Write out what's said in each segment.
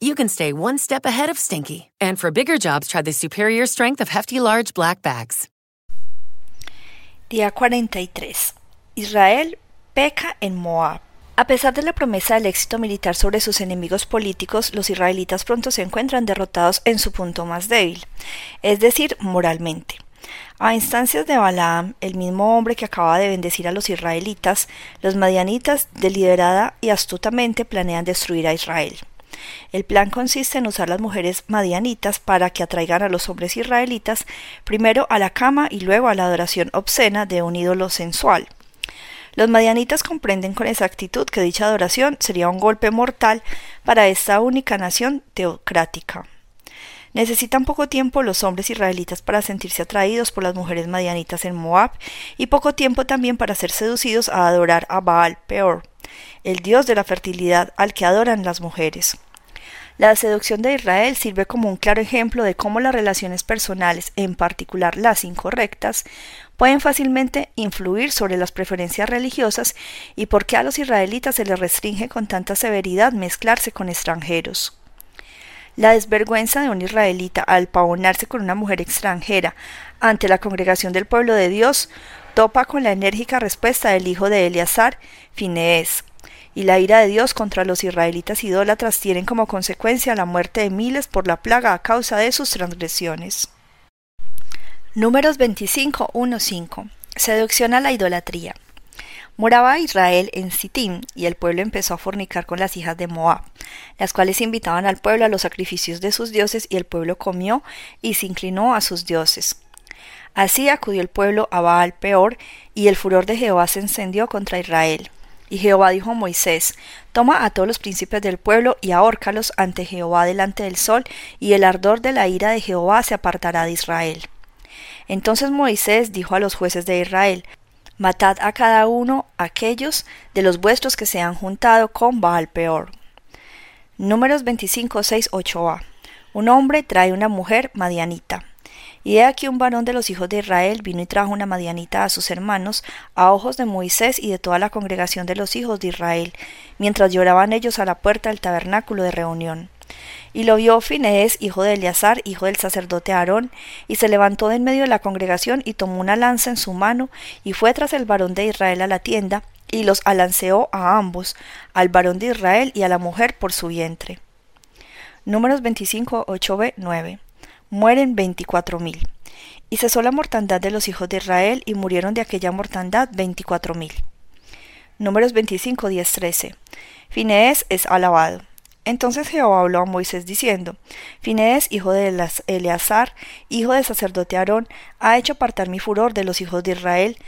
you can stay one step ahead of stinky. And for bigger jobs, try the superior strength of Hefty Large Black Bags. Día 43. Israel peca en Moab. A pesar de la promesa del éxito militar sobre sus enemigos políticos, los israelitas pronto se encuentran derrotados en su punto más débil, es decir, moralmente. A instancias de Balaam, el mismo hombre que acaba de bendecir a los israelitas, los madianitas deliberada y astutamente planean destruir a Israel. El plan consiste en usar las mujeres madianitas para que atraigan a los hombres israelitas primero a la cama y luego a la adoración obscena de un ídolo sensual. Los madianitas comprenden con exactitud que dicha adoración sería un golpe mortal para esta única nación teocrática. Necesitan poco tiempo los hombres israelitas para sentirse atraídos por las mujeres madianitas en Moab y poco tiempo también para ser seducidos a adorar a Baal Peor, el dios de la fertilidad al que adoran las mujeres. La seducción de Israel sirve como un claro ejemplo de cómo las relaciones personales, en particular las incorrectas, pueden fácilmente influir sobre las preferencias religiosas y por qué a los israelitas se les restringe con tanta severidad mezclarse con extranjeros. La desvergüenza de un israelita al pavonarse con una mujer extranjera ante la congregación del pueblo de Dios topa con la enérgica respuesta del hijo de Eleazar, Finees, y la ira de Dios contra los israelitas idólatras tienen como consecuencia la muerte de miles por la plaga a causa de sus transgresiones. Números 25, Seducción a la idolatría. Moraba Israel en Sittim, y el pueblo empezó a fornicar con las hijas de Moab, las cuales invitaban al pueblo a los sacrificios de sus dioses, y el pueblo comió y se inclinó a sus dioses. Así acudió el pueblo a Baal peor, y el furor de Jehová se encendió contra Israel. Y Jehová dijo a Moisés, Toma a todos los príncipes del pueblo y ahórcalos ante Jehová delante del sol, y el ardor de la ira de Jehová se apartará de Israel. Entonces Moisés dijo a los jueces de Israel, Matad a cada uno aquellos de los vuestros que se han juntado con Baal peor. Números 25, 6, 8a. Un hombre trae una mujer madianita. Y he aquí un varón de los hijos de Israel vino y trajo una madianita a sus hermanos, a ojos de Moisés y de toda la congregación de los hijos de Israel, mientras lloraban ellos a la puerta del tabernáculo de reunión. Y lo vio Finés, hijo de Eleazar, hijo del sacerdote Aarón, y se levantó de en medio de la congregación y tomó una lanza en su mano, y fue tras el varón de Israel a la tienda, y los alanceó a ambos, al varón de Israel y a la mujer por su vientre. Números 25, 8b, 9. Mueren veinticuatro mil. Y cesó la mortandad de los hijos de Israel, y murieron de aquella mortandad veinticuatro mil. Números 25, 10, 13. Finés es alabado. Entonces Jehová habló a Moisés diciendo, Finés, hijo de Eleazar, hijo del sacerdote Aarón, ha hecho apartar mi furor de los hijos de Israel,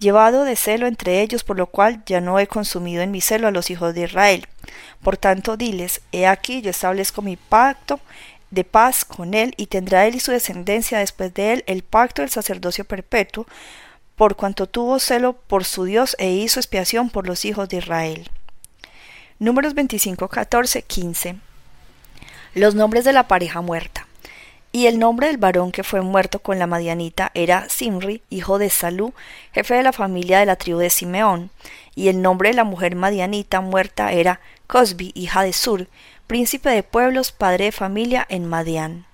llevado de celo entre ellos, por lo cual ya no he consumido en mi celo a los hijos de Israel. Por tanto, diles, he aquí yo establezco mi pacto de paz con él, y tendrá él y su descendencia después de él el pacto del sacerdocio perpetuo, por cuanto tuvo celo por su Dios e hizo expiación por los hijos de Israel. Números 25, 14, 15. Los nombres de la pareja muerta. Y el nombre del varón que fue muerto con la Madianita era Simri, hijo de Salú, jefe de la familia de la tribu de Simeón. Y el nombre de la mujer Madianita muerta era Cosbi, hija de Sur, príncipe de pueblos, padre de familia en Madián.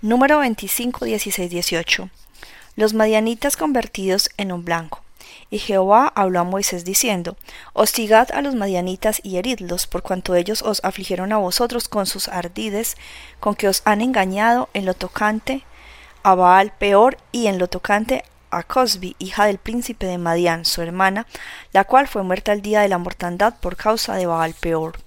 Número 25, 16, 18. Los Madianitas convertidos en un blanco. Y Jehová habló a Moisés diciendo, Hostigad a los madianitas y heridlos, por cuanto ellos os afligieron a vosotros con sus ardides, con que os han engañado en lo tocante a Baal Peor y en lo tocante a Cosbi, hija del príncipe de Madián, su hermana, la cual fue muerta el día de la mortandad por causa de Baal Peor.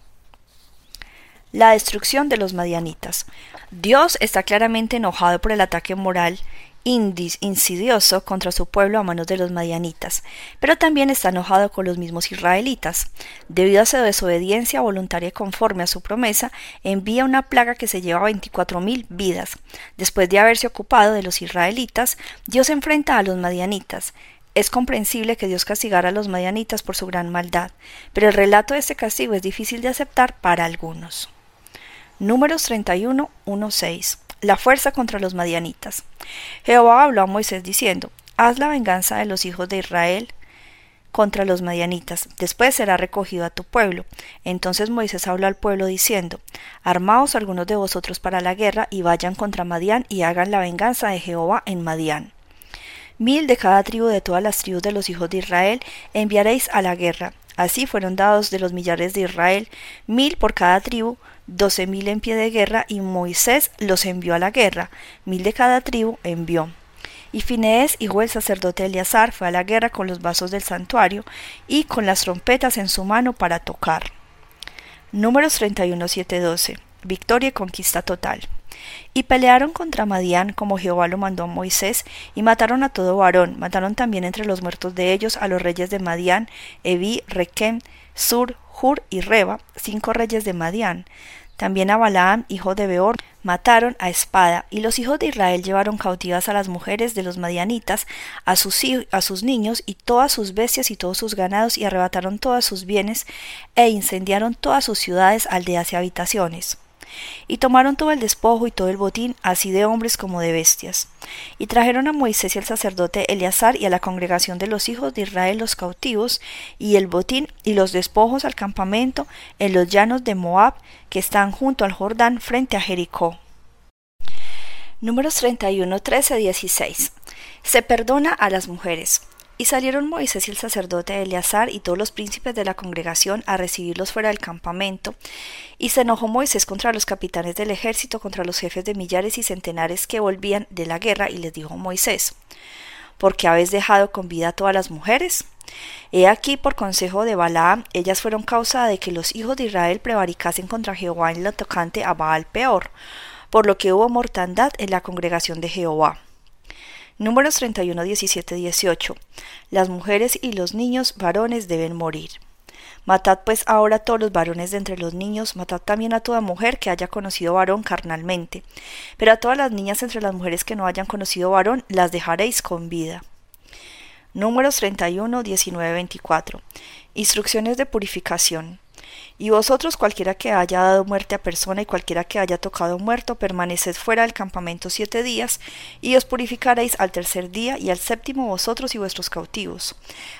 La destrucción de los madianitas. Dios está claramente enojado por el ataque moral insidioso contra su pueblo a manos de los madianitas, pero también está enojado con los mismos israelitas. Debido a su desobediencia voluntaria conforme a su promesa, envía una plaga que se lleva veinticuatro mil vidas. Después de haberse ocupado de los israelitas, Dios enfrenta a los madianitas. Es comprensible que Dios castigara a los madianitas por su gran maldad, pero el relato de este castigo es difícil de aceptar para algunos. Números 31, 1, 6 la fuerza contra los madianitas. Jehová habló a Moisés diciendo, Haz la venganza de los hijos de Israel contra los madianitas, después será recogido a tu pueblo. Entonces Moisés habló al pueblo diciendo, Armaos algunos de vosotros para la guerra y vayan contra Madián y hagan la venganza de Jehová en Madián. Mil de cada tribu de todas las tribus de los hijos de Israel enviaréis a la guerra. Así fueron dados de los millares de Israel, mil por cada tribu, doce mil en pie de guerra, y Moisés los envió a la guerra, mil de cada tribu envió. Y Finees, hijo del sacerdote Eleazar, fue a la guerra con los vasos del santuario y con las trompetas en su mano para tocar. Números 31, 7, 12. Victoria y conquista total. Y pelearon contra Madián como Jehová lo mandó a Moisés, y mataron a todo varón, mataron también entre los muertos de ellos a los reyes de Madián, Evi, Requem, Sur, Hur y Reba, cinco reyes de Madián. También a Balaam, hijo de Beor, mataron a espada, y los hijos de Israel llevaron cautivas a las mujeres de los madianitas, a sus, a sus niños y todas sus bestias y todos sus ganados, y arrebataron todos sus bienes, e incendiaron todas sus ciudades, aldeas y habitaciones. Y tomaron todo el despojo y todo el botín, así de hombres como de bestias. Y trajeron a Moisés y al sacerdote Eleazar y a la congregación de los hijos de Israel los cautivos, y el botín y los despojos al campamento en los llanos de Moab, que están junto al Jordán frente a Jericó. Números 31, 13, 16. Se perdona a las mujeres. Y salieron Moisés y el sacerdote Eleazar y todos los príncipes de la congregación a recibirlos fuera del campamento. Y se enojó Moisés contra los capitanes del ejército, contra los jefes de millares y centenares que volvían de la guerra, y les dijo Moisés, ¿por qué habéis dejado con vida a todas las mujeres? He aquí, por consejo de Balaam, ellas fueron causa de que los hijos de Israel prevaricasen contra Jehová en lo tocante a Baal peor, por lo que hubo mortandad en la congregación de Jehová. Números 31, 17, 18. Las mujeres y los niños varones deben morir. Matad pues ahora todos los varones de entre los niños, matad también a toda mujer que haya conocido varón carnalmente. Pero a todas las niñas entre las mujeres que no hayan conocido varón, las dejaréis con vida. Números 31, 19, 24. Instrucciones de purificación. Y vosotros cualquiera que haya dado muerte a persona y cualquiera que haya tocado muerto, permaneced fuera del campamento siete días, y os purificaréis al tercer día y al séptimo vosotros y vuestros cautivos.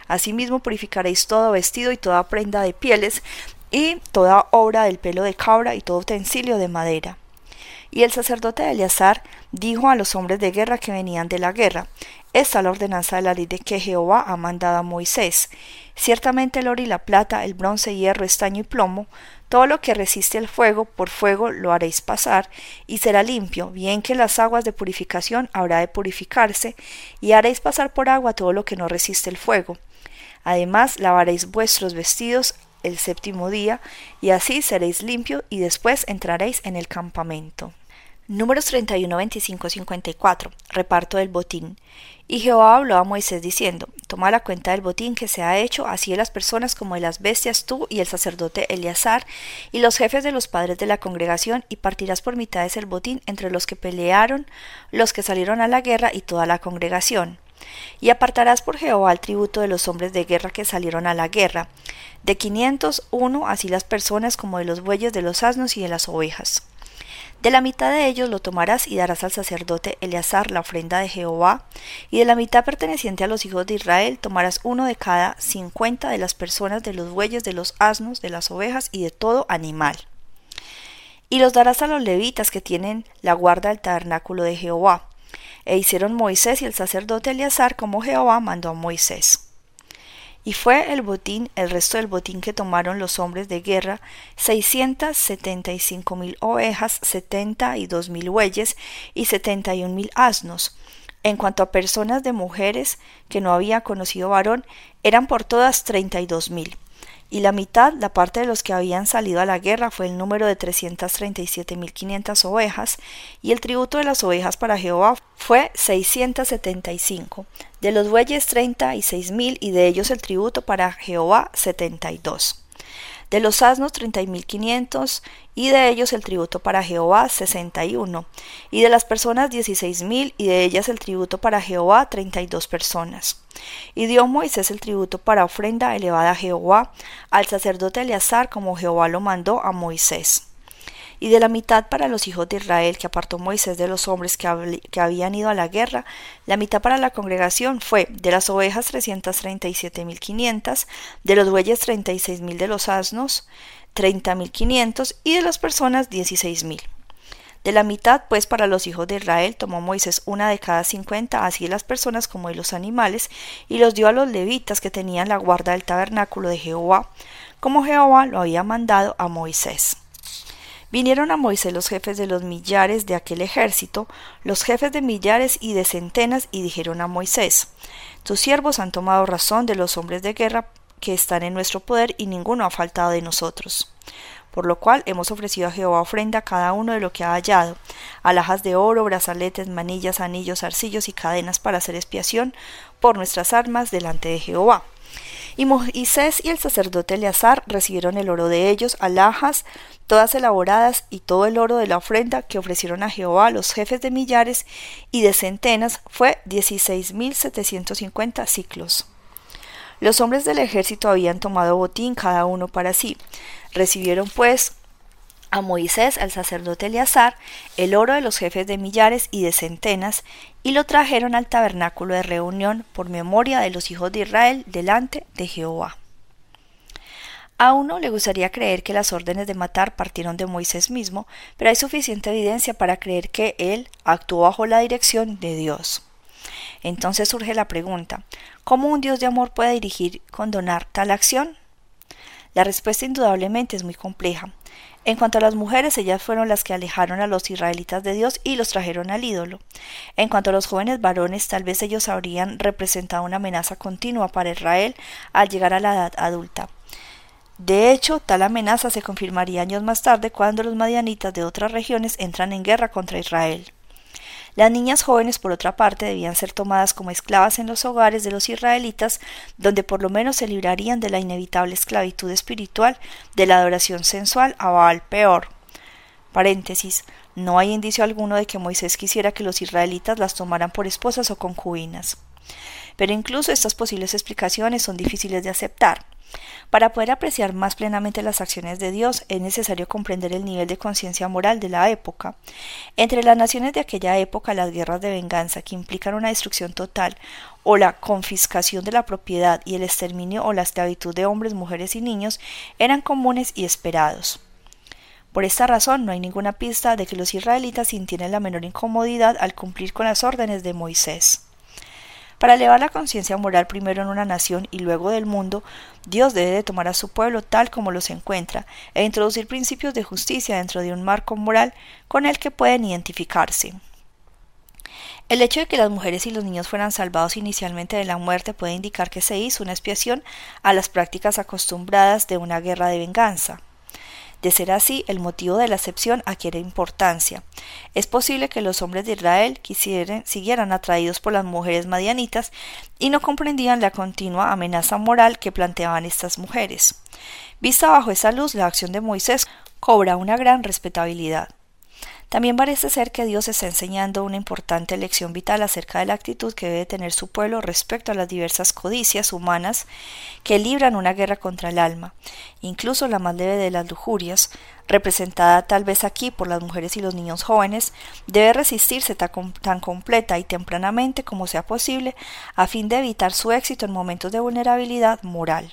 Asimismo purificaréis todo vestido y toda prenda de pieles, y toda obra del pelo de cabra y todo utensilio de madera. Y el sacerdote Eleazar dijo a los hombres de guerra que venían de la guerra, Esta es la ordenanza de la ley de que Jehová ha mandado a Moisés. Ciertamente el oro y la plata, el bronce, hierro, estaño y plomo, todo lo que resiste el fuego, por fuego lo haréis pasar, y será limpio, bien que las aguas de purificación habrá de purificarse, y haréis pasar por agua todo lo que no resiste el fuego. Además lavaréis vuestros vestidos el séptimo día, y así seréis limpio, y después entraréis en el campamento. Números 31, 25, 54. Reparto del botín. Y Jehová habló a Moisés diciendo, Toma la cuenta del botín que se ha hecho, así de las personas como de las bestias tú y el sacerdote Eleazar, y los jefes de los padres de la congregación, y partirás por mitades el botín entre los que pelearon, los que salieron a la guerra y toda la congregación. Y apartarás por Jehová el tributo de los hombres de guerra que salieron a la guerra, de quinientos uno así las personas como de los bueyes, de los asnos y de las ovejas. De la mitad de ellos lo tomarás y darás al sacerdote Eleazar la ofrenda de Jehová, y de la mitad perteneciente a los hijos de Israel tomarás uno de cada cincuenta de las personas de los bueyes, de los asnos, de las ovejas y de todo animal. Y los darás a los levitas que tienen la guarda del tabernáculo de Jehová. E hicieron Moisés y el sacerdote Eleazar como Jehová mandó a Moisés. Y fue el botín, el resto del botín que tomaron los hombres de guerra, seiscientas setenta y cinco mil ovejas, setenta y dos mil bueyes y setenta y un mil asnos. En cuanto a personas de mujeres que no había conocido varón, eran por todas treinta y dos mil y la mitad, la parte de los que habían salido a la guerra, fue el número de 337.500 ovejas, y el tributo de las ovejas para Jehová fue 675, de los bueyes 36.000, y de ellos el tributo para Jehová 72 de los asnos treinta y mil quinientos, y de ellos el tributo para Jehová sesenta y uno, y de las personas dieciséis mil, y de ellas el tributo para Jehová treinta y dos personas. Y dio Moisés el tributo para ofrenda elevada a Jehová, al sacerdote Eleazar, como Jehová lo mandó a Moisés y de la mitad para los hijos de Israel que apartó Moisés de los hombres que, habían ido a la guerra, la mitad para la congregación fue de las ovejas trescientas treinta y siete mil quinientas, de los bueyes treinta y seis mil de los asnos, treinta mil quinientos, y de las personas dieciséis mil. De la mitad, pues, para los hijos de Israel tomó Moisés una de cada cincuenta, así de las personas como de los animales, y los dio a los levitas que tenían la guarda del tabernáculo de Jehová, como Jehová lo había mandado a Moisés. Vinieron a Moisés los jefes de los millares de aquel ejército, los jefes de millares y de centenas, y dijeron a Moisés, Tus siervos han tomado razón de los hombres de guerra que están en nuestro poder, y ninguno ha faltado de nosotros. Por lo cual hemos ofrecido a Jehová ofrenda cada uno de lo que ha hallado, alhajas de oro, brazaletes, manillas, anillos, arcillos y cadenas para hacer expiación por nuestras armas delante de Jehová. Y Moisés y el sacerdote Eleazar recibieron el oro de ellos, alhajas, todas elaboradas, y todo el oro de la ofrenda que ofrecieron a Jehová los jefes de millares y de centenas fue dieciséis mil setecientos cincuenta ciclos. Los hombres del ejército habían tomado botín cada uno para sí. Recibieron pues a Moisés, al sacerdote Eleazar, el oro de los jefes de millares y de centenas, y lo trajeron al tabernáculo de reunión por memoria de los hijos de Israel delante de Jehová. A uno le gustaría creer que las órdenes de matar partieron de Moisés mismo, pero hay suficiente evidencia para creer que él actuó bajo la dirección de Dios. Entonces surge la pregunta, ¿cómo un Dios de amor puede dirigir, condonar tal acción? La respuesta indudablemente es muy compleja. En cuanto a las mujeres, ellas fueron las que alejaron a los israelitas de Dios y los trajeron al ídolo. En cuanto a los jóvenes varones, tal vez ellos habrían representado una amenaza continua para Israel al llegar a la edad adulta. De hecho, tal amenaza se confirmaría años más tarde cuando los madianitas de otras regiones entran en guerra contra Israel. Las niñas jóvenes, por otra parte, debían ser tomadas como esclavas en los hogares de los israelitas, donde por lo menos se librarían de la inevitable esclavitud espiritual de la adoración sensual a Baal peor. No hay indicio alguno de que Moisés quisiera que los israelitas las tomaran por esposas o concubinas. Pero incluso estas posibles explicaciones son difíciles de aceptar. Para poder apreciar más plenamente las acciones de Dios es necesario comprender el nivel de conciencia moral de la época. Entre las naciones de aquella época las guerras de venganza que implican una destrucción total o la confiscación de la propiedad y el exterminio o la esclavitud de hombres, mujeres y niños eran comunes y esperados. Por esta razón no hay ninguna pista de que los israelitas sintieran la menor incomodidad al cumplir con las órdenes de Moisés. Para elevar la conciencia moral primero en una nación y luego del mundo, Dios debe de tomar a su pueblo tal como los encuentra e introducir principios de justicia dentro de un marco moral con el que pueden identificarse. El hecho de que las mujeres y los niños fueran salvados inicialmente de la muerte puede indicar que se hizo una expiación a las prácticas acostumbradas de una guerra de venganza. De ser así, el motivo de la excepción adquiere importancia. Es posible que los hombres de Israel quisieran, siguieran atraídos por las mujeres madianitas y no comprendían la continua amenaza moral que planteaban estas mujeres. Vista bajo esa luz, la acción de Moisés cobra una gran respetabilidad. También parece ser que Dios está enseñando una importante lección vital acerca de la actitud que debe tener su pueblo respecto a las diversas codicias humanas que libran una guerra contra el alma, incluso la más leve de las lujurias, representada tal vez aquí por las mujeres y los niños jóvenes, debe resistirse tan, completa y tempranamente como sea posible a fin de evitar su éxito en momentos de vulnerabilidad moral.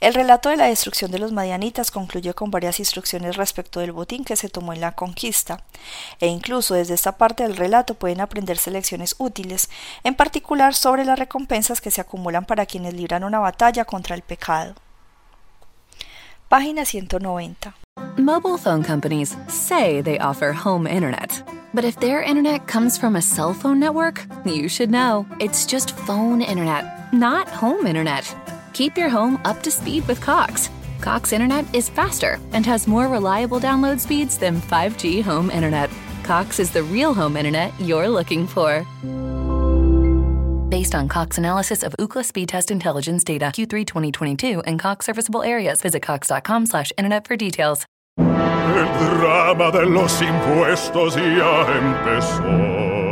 El relato de la destrucción de los madianitas concluye con varias instrucciones respecto del botín que se tomó en la conquista, e incluso desde esta parte del relato pueden aprenderse lecciones útiles, en particular sobre las recompensas que se acumulan para quienes libran una batalla contra el pecado. Página 190. Mobile phone companies say they offer home internet. But if their internet comes from a cell phone network, you should know. It's just phone internet, not home internet. Keep your home up to speed with Cox. Cox internet is faster and has more reliable download speeds than 5G home internet. Cox is the real home internet you're looking for. Based on Cox analysis of Ookla speed test intelligence data Q3 2022 and Cox serviceable areas, visit cox.com/internet for details. El drama de los impuestos ya empezó.